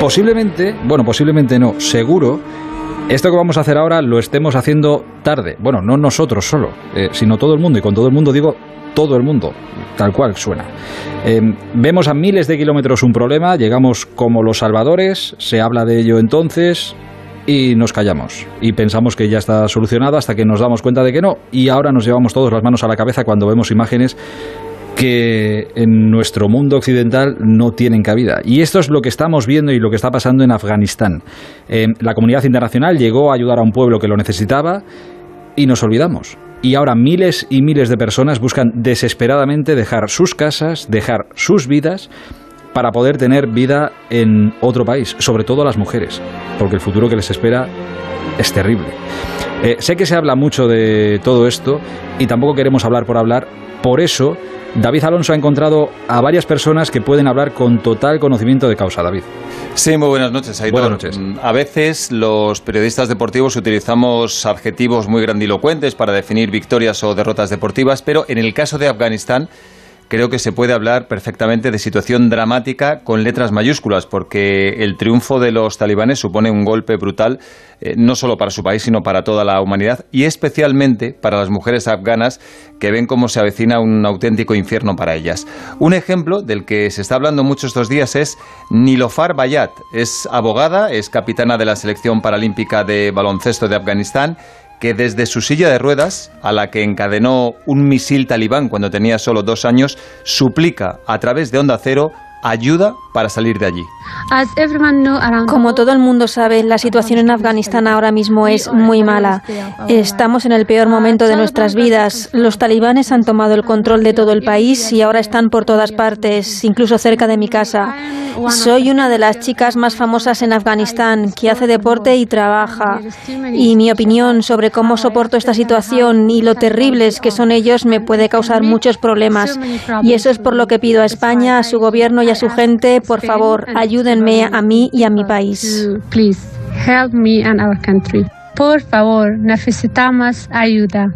posiblemente, bueno, posiblemente no, seguro, esto que vamos a hacer ahora lo estemos haciendo tarde. Bueno, no nosotros solo, eh, sino todo el mundo. Y con todo el mundo digo todo el mundo, tal cual suena. Eh, vemos a miles de kilómetros un problema, llegamos como los salvadores, se habla de ello entonces y nos callamos. Y pensamos que ya está solucionado hasta que nos damos cuenta de que no. Y ahora nos llevamos todos las manos a la cabeza cuando vemos imágenes que en nuestro mundo occidental no tienen cabida. Y esto es lo que estamos viendo y lo que está pasando en Afganistán. Eh, la comunidad internacional llegó a ayudar a un pueblo que lo necesitaba y nos olvidamos. Y ahora miles y miles de personas buscan desesperadamente dejar sus casas, dejar sus vidas para poder tener vida en otro país, sobre todo las mujeres, porque el futuro que les espera es terrible. Eh, sé que se habla mucho de todo esto y tampoco queremos hablar por hablar, por eso David Alonso ha encontrado a varias personas que pueden hablar con total conocimiento de causa, David. Sí, muy buenas noches, Buenas noches. Mm, a veces los periodistas deportivos utilizamos adjetivos muy grandilocuentes para definir victorias o derrotas deportivas, pero en el caso de Afganistán creo que se puede hablar perfectamente de situación dramática con letras mayúsculas, porque el triunfo de los talibanes supone un golpe brutal eh, no solo para su país, sino para toda la humanidad y especialmente para las mujeres afganas que ven cómo se avecina un auténtico infierno para ellas. Un ejemplo del que se está hablando mucho estos días es Nilofar Bayat. Es abogada, es capitana de la selección paralímpica de baloncesto de Afganistán que desde su silla de ruedas, a la que encadenó un misil talibán cuando tenía solo dos años, suplica a través de Onda Cero ayuda para salir de allí. Como todo el mundo sabe, la situación en Afganistán ahora mismo es muy mala. Estamos en el peor momento de nuestras vidas. Los talibanes han tomado el control de todo el país y ahora están por todas partes, incluso cerca de mi casa. Soy una de las chicas más famosas en Afganistán que hace deporte y trabaja. Y mi opinión sobre cómo soporto esta situación y lo terribles que son ellos me puede causar muchos problemas. Y eso es por lo que pido a España, a su gobierno y a su gente, por favor, ayúdenme a mí y a mi país. Por favor, necesitamos ayuda.